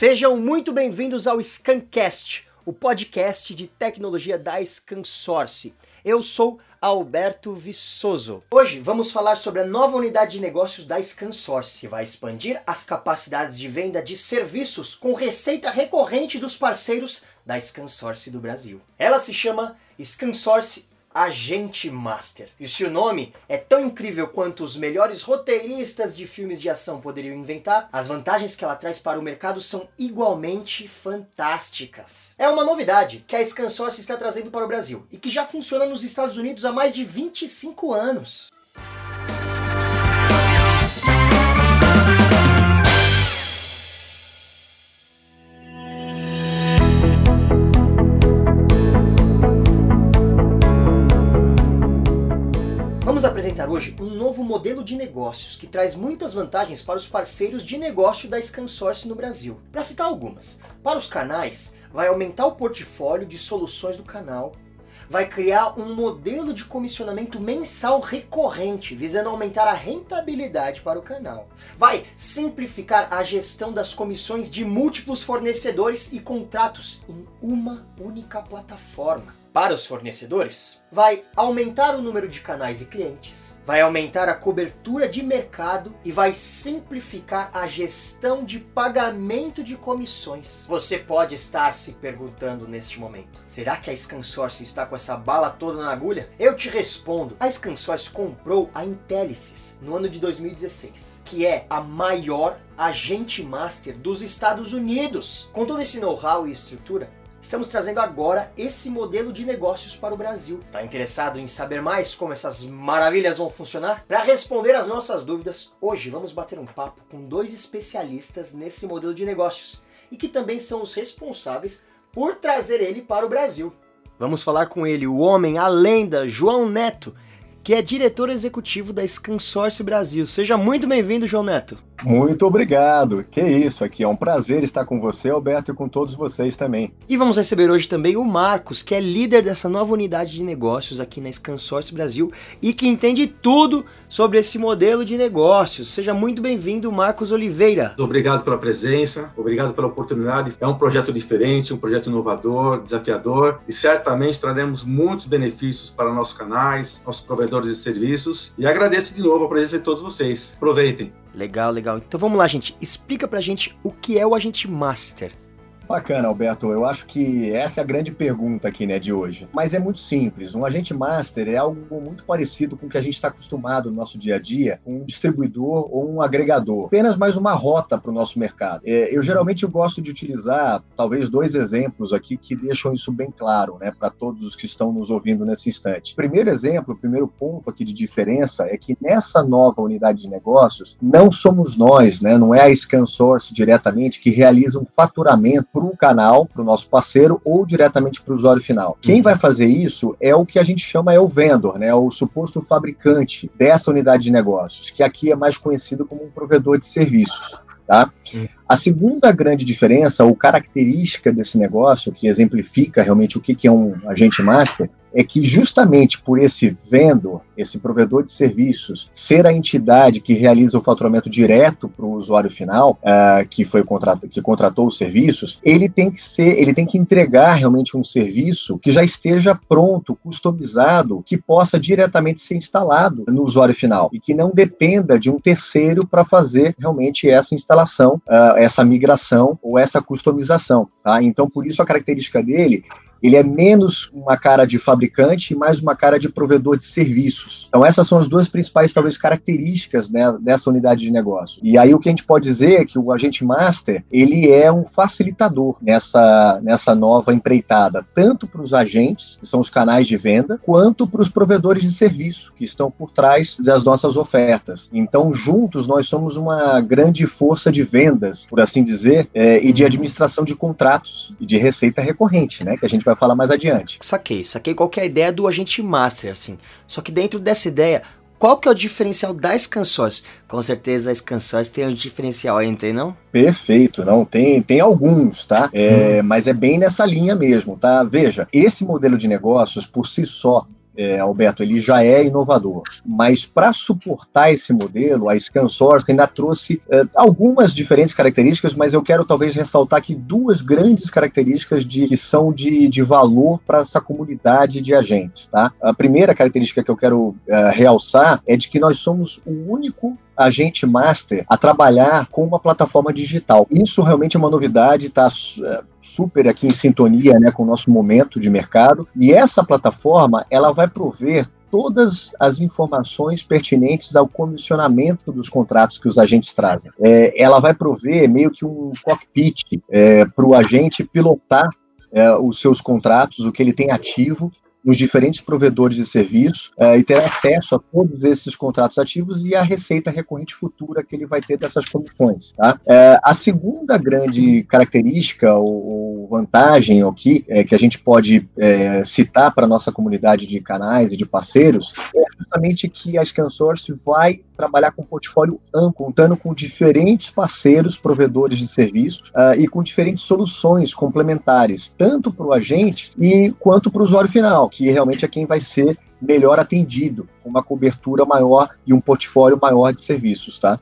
Sejam muito bem-vindos ao Scancast, o podcast de tecnologia da ScanSource. Eu sou Alberto Viçoso. Hoje vamos falar sobre a nova unidade de negócios da ScanSource, que vai expandir as capacidades de venda de serviços com receita recorrente dos parceiros da ScanSource do Brasil. Ela se chama ScanSource Agente Master. E se o nome é tão incrível quanto os melhores roteiristas de filmes de ação poderiam inventar, as vantagens que ela traz para o mercado são igualmente fantásticas. É uma novidade que a ScanSource está trazendo para o Brasil e que já funciona nos Estados Unidos há mais de 25 anos. Hoje um novo modelo de negócios que traz muitas vantagens para os parceiros de negócio da ScanSource no Brasil. Para citar algumas, para os canais, vai aumentar o portfólio de soluções do canal, vai criar um modelo de comissionamento mensal recorrente, visando aumentar a rentabilidade para o canal. Vai simplificar a gestão das comissões de múltiplos fornecedores e contratos em uma única plataforma para os fornecedores, vai aumentar o número de canais e clientes, vai aumentar a cobertura de mercado e vai simplificar a gestão de pagamento de comissões. Você pode estar se perguntando neste momento: será que a ScanSource está com essa bala toda na agulha? Eu te respondo: a ScanSource comprou a Intelisys no ano de 2016, que é a maior agente master dos Estados Unidos. Com todo esse know-how e estrutura, Estamos trazendo agora esse modelo de negócios para o Brasil. Tá interessado em saber mais como essas maravilhas vão funcionar? Para responder as nossas dúvidas, hoje vamos bater um papo com dois especialistas nesse modelo de negócios e que também são os responsáveis por trazer ele para o Brasil. Vamos falar com ele, o homem, a lenda, João Neto, que é diretor executivo da ScanSource Brasil. Seja muito bem-vindo, João Neto. Muito obrigado. Que isso, aqui é um prazer estar com você, Alberto, e com todos vocês também. E vamos receber hoje também o Marcos, que é líder dessa nova unidade de negócios aqui na ScanSource Brasil e que entende tudo sobre esse modelo de negócios. Seja muito bem-vindo, Marcos Oliveira. Obrigado pela presença, obrigado pela oportunidade. É um projeto diferente, um projeto inovador, desafiador e certamente traremos muitos benefícios para nossos canais, nossos provedores de serviços. E agradeço de novo a presença de todos vocês. Aproveitem. Legal, legal. Então vamos lá, gente. Explica pra gente o que é o agente master. Bacana, Alberto. Eu acho que essa é a grande pergunta aqui, né, de hoje. Mas é muito simples. Um agente master é algo muito parecido com o que a gente está acostumado no nosso dia a dia, um distribuidor ou um agregador. Apenas mais uma rota para o nosso mercado. É, eu geralmente gosto de utilizar talvez dois exemplos aqui que deixam isso bem claro, né, para todos os que estão nos ouvindo nesse instante. Primeiro exemplo, o primeiro ponto aqui de diferença é que nessa nova unidade de negócios não somos nós, né, não é a ScanSource diretamente que realiza um faturamento para o canal, para o nosso parceiro, ou diretamente para o usuário final. Quem uhum. vai fazer isso é o que a gente chama é o vendor, né, o suposto fabricante dessa unidade de negócios, que aqui é mais conhecido como um provedor de serviços. Tá? A segunda grande diferença, ou característica desse negócio, que exemplifica realmente o que é um agente master, é que justamente por esse vendor, esse provedor de serviços, ser a entidade que realiza o faturamento direto para o usuário final, uh, que foi contrat que contratou os serviços, ele tem que ser, ele tem que entregar realmente um serviço que já esteja pronto, customizado, que possa diretamente ser instalado no usuário final e que não dependa de um terceiro para fazer realmente essa instalação, uh, essa migração ou essa customização. Tá? Então, por isso a característica dele ele é menos uma cara de fabricante e mais uma cara de provedor de serviços. Então essas são as duas principais talvez características né, dessa unidade de negócio. E aí o que a gente pode dizer é que o agente master ele é um facilitador nessa nessa nova empreitada, tanto para os agentes que são os canais de venda, quanto para os provedores de serviço que estão por trás das nossas ofertas. Então juntos nós somos uma grande força de vendas, por assim dizer, é, e de administração de contratos e de receita recorrente, né? Que a gente vai falar mais adiante. Saquei, saquei qual é a ideia do agente master, assim. Só que dentro dessa ideia, qual que é o diferencial da ScanSource? Com certeza a ScanSource tem um diferencial tem não? Perfeito, não, tem, tem alguns, tá? É, hum. Mas é bem nessa linha mesmo, tá? Veja, esse modelo de negócios, por si só, é, Alberto, ele já é inovador. Mas para suportar esse modelo, a ScanSource ainda trouxe é, algumas diferentes características, mas eu quero talvez ressaltar aqui duas grandes características de, que são de, de valor para essa comunidade de agentes. Tá? A primeira característica que eu quero é, realçar é de que nós somos o único agente master a trabalhar com uma plataforma digital. Isso realmente é uma novidade, está é, super aqui em sintonia né, com o nosso momento de mercado. E essa plataforma ela vai prover todas as informações pertinentes ao comissionamento dos contratos que os agentes trazem. É, ela vai prover meio que um cockpit é, para o agente pilotar é, os seus contratos, o que ele tem ativo, nos diferentes provedores de serviço uh, e ter acesso a todos esses contratos ativos e a receita recorrente futura que ele vai ter dessas comissões. Tá? Uh, a segunda grande característica ou, ou vantagem aqui é, que a gente pode é, citar para a nossa comunidade de canais e de parceiros é justamente que a ScanSource vai trabalhar com um portfólio amplo, contando com diferentes parceiros, provedores de serviços uh, e com diferentes soluções complementares, tanto para o agente e quanto para o usuário final, que realmente é quem vai ser melhor atendido, com uma cobertura maior e um portfólio maior de serviços, tá?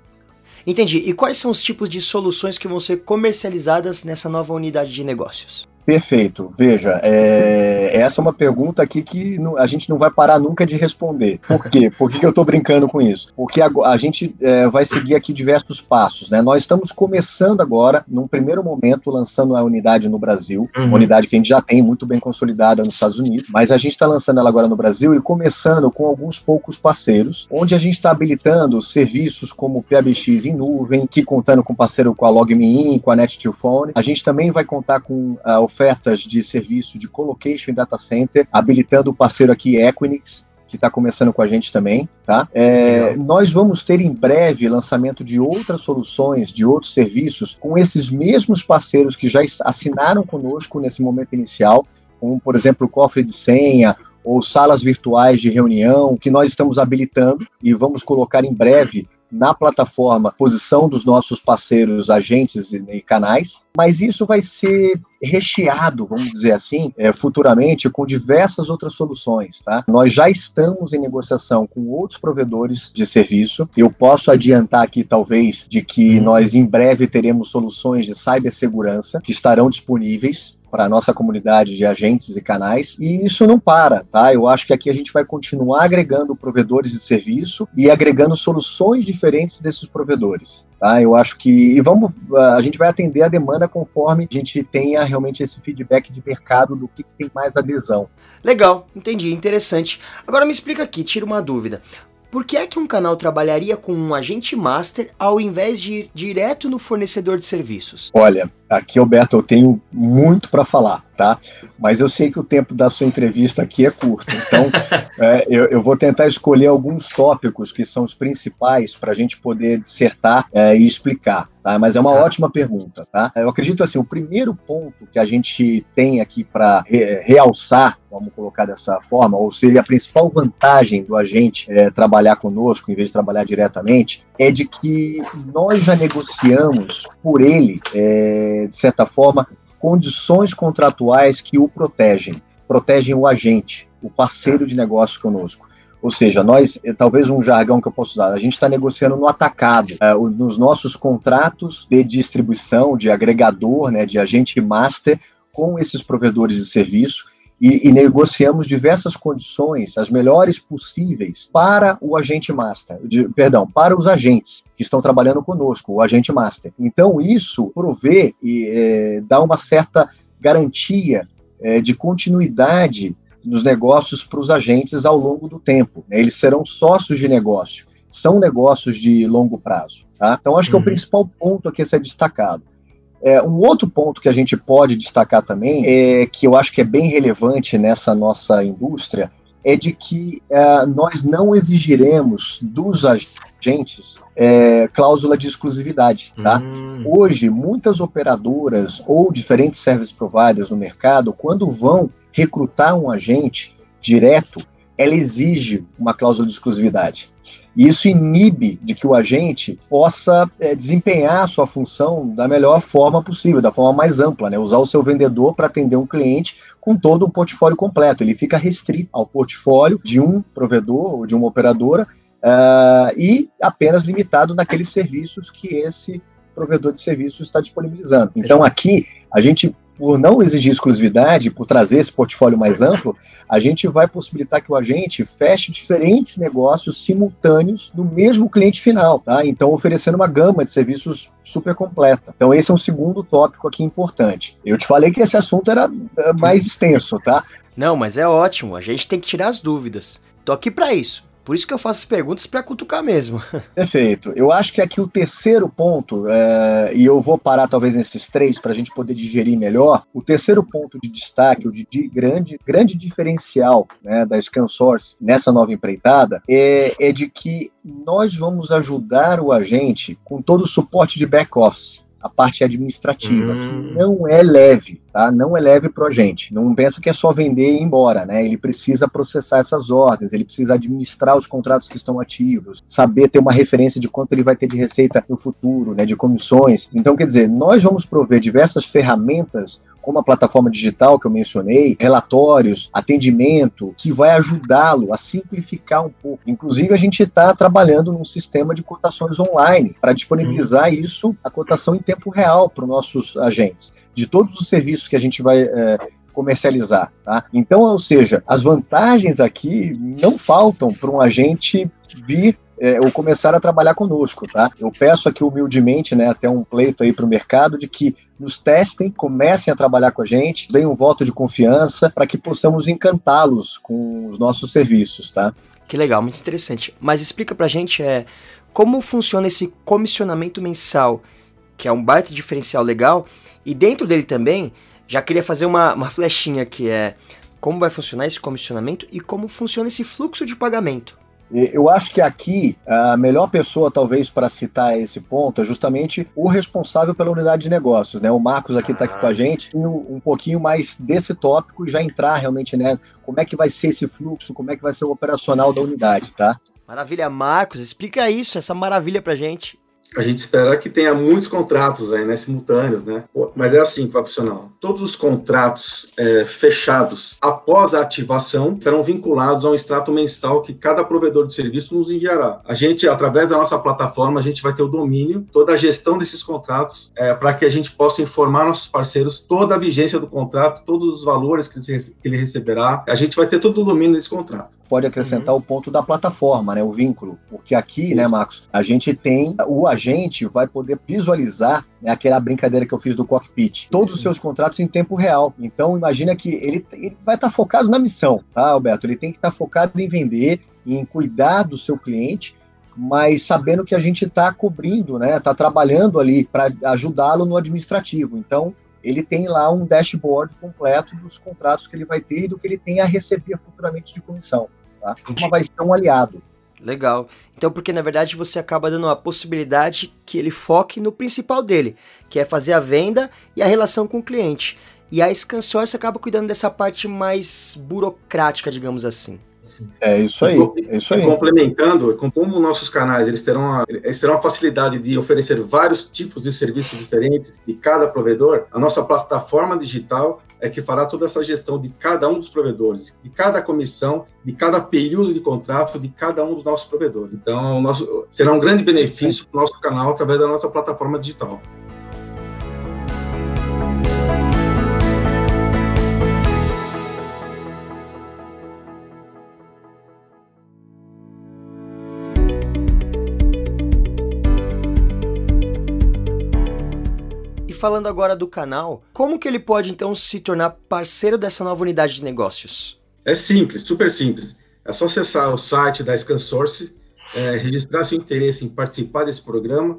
Entendi. E quais são os tipos de soluções que vão ser comercializadas nessa nova unidade de negócios? Perfeito. Veja, é, essa é uma pergunta aqui que a gente não vai parar nunca de responder. Por quê? Por que, eu estou brincando com isso? Porque a, a gente é, vai seguir aqui diversos passos. Né? Nós estamos começando agora, num primeiro momento, lançando a unidade no Brasil, uhum. uma unidade que a gente já tem muito bem consolidada nos Estados Unidos, mas a gente está lançando ela agora no Brasil e começando com alguns poucos parceiros, onde a gente está habilitando serviços como o PABX em nuvem, que contando com parceiro com a LogMeIn, com a Net2Phone. A gente também vai contar com a ofertas de serviço de colocation em data center, habilitando o parceiro aqui Equinix, que está começando com a gente também, tá? É, nós vamos ter em breve lançamento de outras soluções, de outros serviços, com esses mesmos parceiros que já assinaram conosco nesse momento inicial, como, por exemplo, o cofre de senha ou salas virtuais de reunião, que nós estamos habilitando e vamos colocar em breve na plataforma posição dos nossos parceiros, agentes e, canais, mas isso vai ser recheado, vamos dizer assim, é, futuramente com diversas outras soluções, tá? Nós já estamos em negociação com outros provedores de serviço. Eu posso adiantar aqui, talvez, de que uhum. nós em breve teremos soluções de cibersegurança que estarão disponíveis para a nossa comunidade de agentes e canais. E isso não para, tá? Eu acho que aqui a gente vai continuar agregando provedores de serviço e agregando soluções diferentes desses provedores. Tá? Eu acho que e vamos, a gente vai atender a demanda conforme a gente tenha realmente esse feedback de mercado do que, que tem mais adesão. Legal, entendi, interessante. Agora me explica aqui, tira uma dúvida. Por que é que um canal trabalharia com um agente master ao invés de ir direto no fornecedor de serviços? Olha, aqui, Alberto, eu tenho muito para falar, tá? Mas eu sei que o tempo da sua entrevista aqui é curto, então é, eu, eu, vou tentar escolher alguns tópicos que são os principais para a gente poder dissertar é, e explicar. Tá? Mas é uma tá. ótima pergunta, tá? Eu acredito assim, o primeiro ponto que a gente tem aqui para re realçar, vamos colocar dessa forma, ou seja, a principal vantagem do agente é, trabalhar conosco em vez de trabalhar diretamente, é de que nós já negociamos por ele, é, de certa forma, condições contratuais que o protegem, protegem o agente, o parceiro de negócio conosco. Ou seja, nós, eh, talvez um jargão que eu posso usar, a gente está negociando no atacado, é, nos nossos contratos de distribuição, de agregador, né, de agente master, com esses provedores de serviço, e, e, negociamos diversas condições, as melhores possíveis, para o agente master, de, perdão, para os agentes que estão trabalhando conosco, o agente master. Então, isso provê e é, dá uma certa garantia é, de continuidade nos negócios para os agentes ao longo do tempo. Né? Eles serão sócios de negócio, são negócios de longo prazo. Tá? Então, acho que é o uhum. principal ponto aqui a ser destacado. É, um outro ponto que a gente pode destacar também, é, que eu acho que é bem relevante nessa nossa indústria, é de que é, nós não exigiremos dos agentes é, cláusula de exclusividade. Tá? Hum. Hoje, muitas operadoras ou diferentes service providers no mercado, quando vão recrutar um agente direto, ela exige uma cláusula de exclusividade. E isso inibe de que o agente possa é, desempenhar a sua função da melhor forma possível, da forma mais ampla, né? Usar o seu vendedor para atender um cliente com todo um portfólio completo. Ele fica restrito ao portfólio de um provedor ou de uma operadora uh, e apenas limitado naqueles serviços que esse provedor de serviços está disponibilizando. Então aqui a gente por não exigir exclusividade, por trazer esse portfólio mais amplo, a gente vai possibilitar que o agente feche diferentes negócios simultâneos no mesmo cliente final, tá? Então, oferecendo uma gama de serviços super completa. Então, esse é um segundo tópico aqui importante. Eu te falei que esse assunto era é, mais extenso, tá? Não, mas é ótimo. A gente tem que tirar as dúvidas. Tô aqui para isso. Por isso que eu faço as perguntas para cutucar mesmo. Perfeito. Eu acho que aqui o terceiro ponto, é, e eu vou parar talvez nesses três para a gente poder digerir melhor, o terceiro ponto de destaque, o de, de grande, grande diferencial né, da ScanSource nessa nova empreitada, é, é de que nós vamos ajudar o agente com todo o suporte de back-office a parte administrativa, hum. que não é leve, tá? Não é leve para o agente. Não pensa que é só vender e ir embora, né? Ele precisa processar essas ordens, ele precisa administrar os contratos que estão ativos, saber ter uma referência de quanto ele vai ter de receita no futuro, né? De comissões. Então, quer dizer, nós vamos prover diversas ferramentas como a plataforma digital que eu mencionei, relatórios, atendimento, que vai ajudá-lo a simplificar um pouco. Inclusive, a gente está trabalhando num sistema de cotações online para disponibilizar isso, a cotação em tempo real para os nossos agentes, de todos os serviços que a gente vai. É, comercializar, tá? Então, ou seja, as vantagens aqui não faltam para um agente vir é, ou começar a trabalhar conosco, tá? Eu peço aqui humildemente, né, até um pleito aí para o mercado de que nos testem, comecem a trabalhar com a gente, deem um voto de confiança para que possamos encantá-los com os nossos serviços, tá? Que legal, muito interessante. Mas explica pra gente é, como funciona esse comissionamento mensal, que é um baita diferencial legal, e dentro dele também, já queria fazer uma, uma flechinha que é como vai funcionar esse comissionamento e como funciona esse fluxo de pagamento. Eu acho que aqui a melhor pessoa, talvez, para citar esse ponto é justamente o responsável pela unidade de negócios, né? O Marcos aqui está aqui com a gente, um pouquinho mais desse tópico e já entrar realmente, né? Como é que vai ser esse fluxo, como é que vai ser o operacional da unidade, tá? Maravilha, Marcos, explica isso, essa maravilha pra gente a gente espera que tenha muitos contratos aí, né, simultâneos, né? Mas é assim que vai funcionar. Todos os contratos é, fechados após a ativação serão vinculados a um extrato mensal que cada provedor de serviço nos enviará. A gente, através da nossa plataforma, a gente vai ter o domínio, toda a gestão desses contratos, é, para que a gente possa informar nossos parceiros toda a vigência do contrato, todos os valores que ele receberá. A gente vai ter todo o domínio desse contrato. Pode acrescentar uhum. o ponto da plataforma, né, o vínculo, porque aqui, né, Marcos, a gente tem o agente vai poder visualizar né, aquela brincadeira que eu fiz do cockpit, todos os seus contratos em tempo real. Então, imagina que ele, ele vai estar tá focado na missão, tá, Alberto? Ele tem que estar tá focado em vender, em cuidar do seu cliente, mas sabendo que a gente está cobrindo, né? Está trabalhando ali para ajudá-lo no administrativo. Então, ele tem lá um dashboard completo dos contratos que ele vai ter e do que ele tem a receber futuramente de comissão. Tá? Uma vai ser um aliado. Legal. Então, porque na verdade você acaba dando a possibilidade que ele foque no principal dele, que é fazer a venda e a relação com o cliente. E a Scansource acaba cuidando dessa parte mais burocrática, digamos assim. É isso aí. É isso aí. Complementando, como nossos canais eles terão, a, eles terão a facilidade de oferecer vários tipos de serviços diferentes de cada provedor, a nossa plataforma digital é que fará toda essa gestão de cada um dos provedores, de cada comissão, de cada período de contrato de cada um dos nossos provedores. Então, nosso, será um grande benefício para o nosso canal através da nossa plataforma digital. Falando agora do canal, como que ele pode então se tornar parceiro dessa nova unidade de negócios? É simples, super simples. É só acessar o site da ScanSource, é, registrar seu interesse em participar desse programa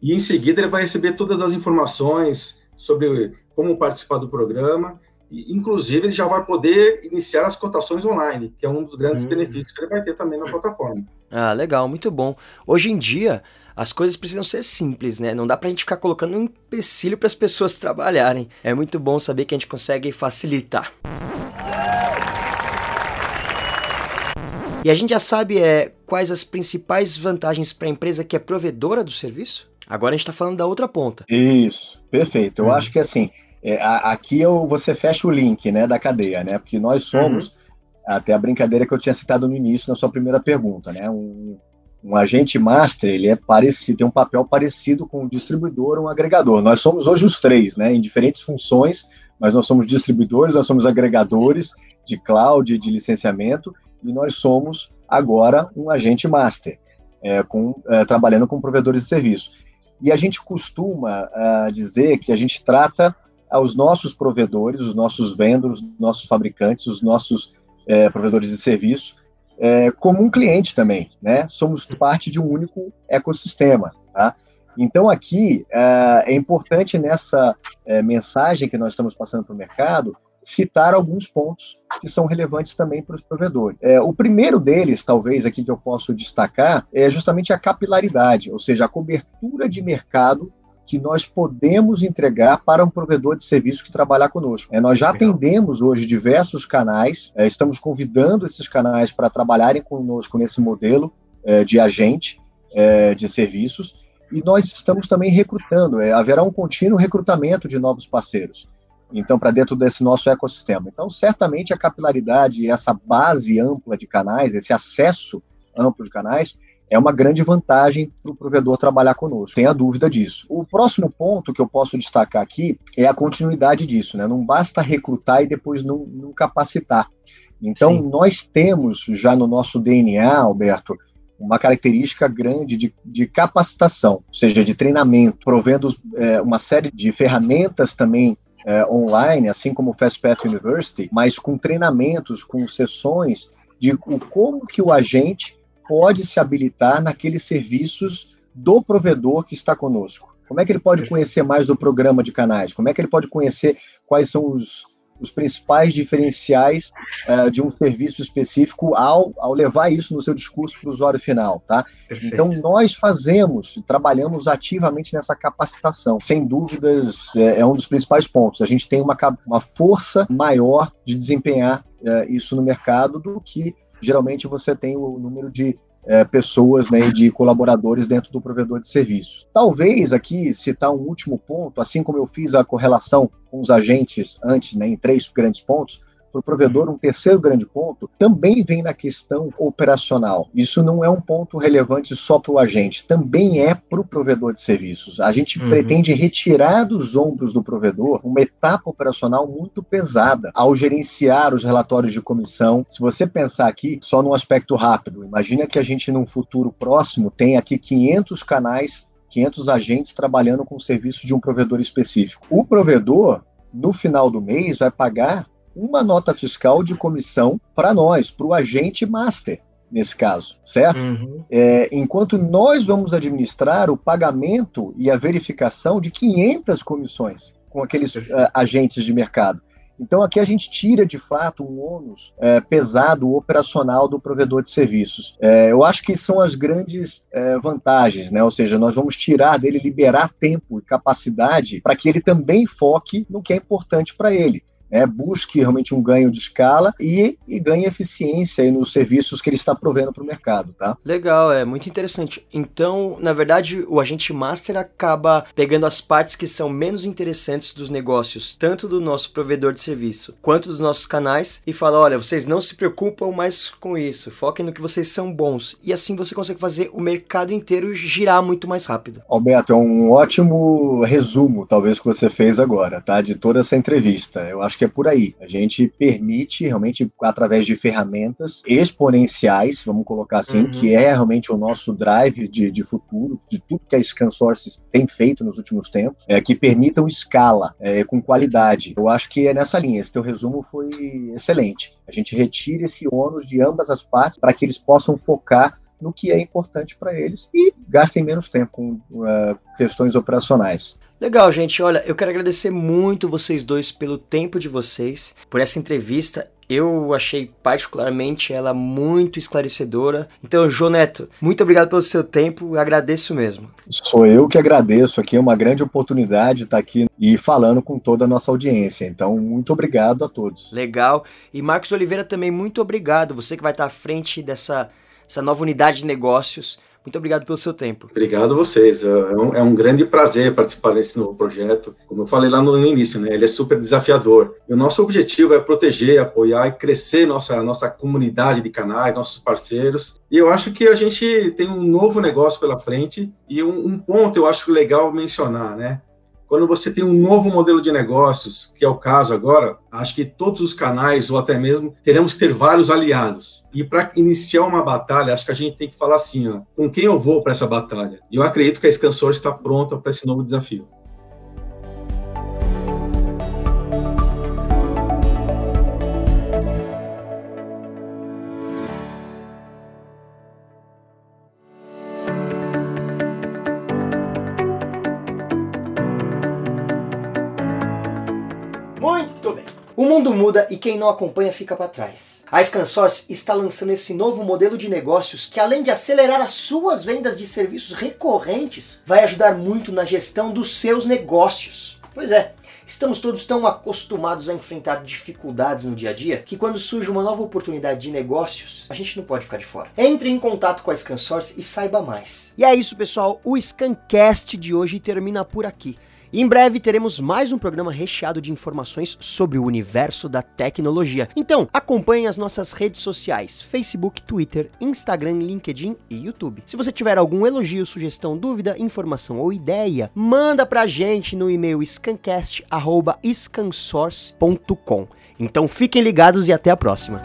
e em seguida ele vai receber todas as informações sobre como participar do programa e, inclusive, ele já vai poder iniciar as cotações online, que é um dos grandes hum. benefícios que ele vai ter também na plataforma. Ah, legal, muito bom. Hoje em dia, as coisas precisam ser simples, né? Não dá pra gente ficar colocando um empecilho para as pessoas trabalharem. É muito bom saber que a gente consegue facilitar. E a gente já sabe é, quais as principais vantagens para a empresa que é provedora do serviço? Agora a gente está falando da outra ponta. Isso, perfeito. Eu uhum. acho que assim, é, a, aqui eu, você fecha o link né, da cadeia, né? Porque nós somos, uhum. até a brincadeira que eu tinha citado no início na sua primeira pergunta, né? Um, um agente master, ele é parecido, tem um papel parecido com um distribuidor, um agregador. Nós somos hoje os três, né? Em diferentes funções, mas nós somos distribuidores, nós somos agregadores de cloud, de licenciamento, e nós somos agora um agente master, é, com, é, trabalhando com provedores de serviço. E a gente costuma uh, dizer que a gente trata os nossos provedores, os nossos vendors, os nossos fabricantes, os nossos é, provedores de serviço, é, como um cliente também, né? Somos parte de um único ecossistema, tá? Então aqui é, é importante nessa é, mensagem que nós estamos passando para o mercado citar alguns pontos que são relevantes também para os provedores. É, o primeiro deles, talvez, aqui que eu posso destacar, é justamente a capilaridade, ou seja, a cobertura de mercado que nós podemos entregar para um provedor de serviço que trabalhar conosco. É, nós já atendemos hoje diversos canais, é, estamos convidando esses canais para trabalharem conosco nesse modelo é, de agente é, de serviços, e nós estamos também recrutando, é, haverá um contínuo recrutamento de novos parceiros então para dentro desse nosso ecossistema. Então, certamente a capilaridade essa base ampla de canais, esse acesso amplo de canais, é uma grande vantagem para o provedor trabalhar conosco, tenha dúvida disso. O próximo ponto que eu posso destacar aqui é a continuidade disso, né? Não basta recrutar e depois não, não capacitar. Então, Sim. nós temos já no nosso DNA, Alberto, uma característica grande de, de capacitação, ou seja, de treinamento, provendo é, uma série de ferramentas também é, online, assim como o FastPath University, mas com treinamentos, com sessões de como que o agente pode se habilitar naqueles serviços do provedor que está conosco. Como é que ele pode conhecer mais do programa de canais? Como é que ele pode conhecer quais são os, os principais diferenciais uh, de um serviço específico ao, ao levar isso no seu discurso para o usuário final, tá? Perfeito. Então, nós fazemos, trabalhamos ativamente nessa capacitação. Sem dúvidas, é, é, um dos principais pontos. A gente tem uma, uma força maior de desempenhar uh, isso no mercado do que geralmente você tem o número de é, pessoas né, de colaboradores dentro do provedor de serviço. Talvez aqui citar um último ponto, assim como eu fiz a correlação com os agentes antes, né, em três grandes pontos, para o provedor, um terceiro grande ponto também vem na questão operacional. Isso não é um ponto relevante só para o agente, também é para o provedor de serviços. A gente uhum. pretende retirar dos ombros do provedor uma etapa operacional muito pesada ao gerenciar os relatórios de comissão. Se você pensar aqui só num aspecto rápido, imagina que a gente num futuro próximo tem aqui 500 canais 500 agentes trabalhando com o serviço de um provedor específico. O provedor, no final do mês, vai pagar uma nota fiscal de comissão para nós, para o agente master, nesse caso, certo? Uhum. É, enquanto nós vamos administrar o pagamento e a verificação de 500 comissões com aqueles uh, agentes de mercado. Então, aqui a gente tira de fato um ônus é, pesado operacional do provedor de serviços. É, eu acho que são as grandes é, vantagens, né? Ou seja, nós vamos tirar dele, liberar tempo e capacidade para que ele também foque no que é importante para ele né, busque realmente um ganho de escala e, e ganhe eficiência nos serviços que ele está provendo para o mercado, tá? Legal, é muito interessante. Então, na verdade, o agente master acaba pegando as partes que são menos interessantes dos negócios, tanto do nosso provedor de serviço quanto dos nossos canais, e fala: olha, vocês não se preocupam mais com isso, foquem no que vocês são bons. E assim você consegue fazer o mercado inteiro girar muito mais rápido. Alberto, é um ótimo resumo, talvez, que você fez agora, tá? De toda essa entrevista. Eu acho que é por aí. A gente permite realmente, através de ferramentas exponenciais, vamos colocar assim, uhum. que é realmente o nosso drive de, de futuro, de tudo que a ScanSource tem feito nos últimos tempos, é, que permitam escala é, com qualidade. Eu acho que é nessa linha. Esse teu resumo foi excelente. A gente retira esse ônus de ambas as partes para que eles possam focar no que é importante para eles e gastem menos tempo com uh, questões operacionais. Legal, gente. Olha, eu quero agradecer muito vocês dois pelo tempo de vocês, por essa entrevista Eu achei particularmente ela muito esclarecedora. Então, João Neto, muito obrigado pelo seu tempo, agradeço mesmo. Sou eu que agradeço aqui, é uma grande oportunidade estar aqui e falando com toda a nossa audiência. Então, muito obrigado a todos. Legal. E Marcos Oliveira também, muito obrigado. Você que vai estar à frente dessa, dessa nova unidade de negócios. Muito obrigado pelo seu tempo. Obrigado a vocês. É um, é um, grande prazer participar desse novo projeto. Como eu falei lá no início, né, ele é super desafiador. E o nosso objetivo é proteger, apoiar e crescer nossa, nossa comunidade de canais, nossos parceiros. E eu acho que a gente tem um novo negócio pela frente. E um, um ponto eu acho legal mencionar, né? Quando você tem um novo modelo de negócios, que é o caso agora, acho que todos os canais, ou até mesmo, teremos que ter vários aliados. E para iniciar uma batalha, acho que a gente tem que falar assim: ó, com quem eu vou para essa batalha? E eu acredito que a Scansor está pronta para esse novo desafio. Muda e quem não acompanha fica para trás. A Scansource está lançando esse novo modelo de negócios que, além de acelerar as suas vendas de serviços recorrentes, vai ajudar muito na gestão dos seus negócios. Pois é, Estamos todos tão acostumados a enfrentar dificuldades no dia a dia que quando surge uma nova oportunidade de negócios, a gente não pode ficar de fora. Entre em contato com a ScanSource e saiba mais. E é isso, pessoal. O Scancast de hoje termina por aqui. Em breve teremos mais um programa recheado de informações sobre o universo da tecnologia. Então, acompanhe as nossas redes sociais: Facebook, Twitter, Instagram, LinkedIn e YouTube. Se você tiver algum elogio, sugestão, dúvida, informação ou ideia, manda pra gente no e-mail scancast@scansource.com. Então fiquem ligados e até a próxima.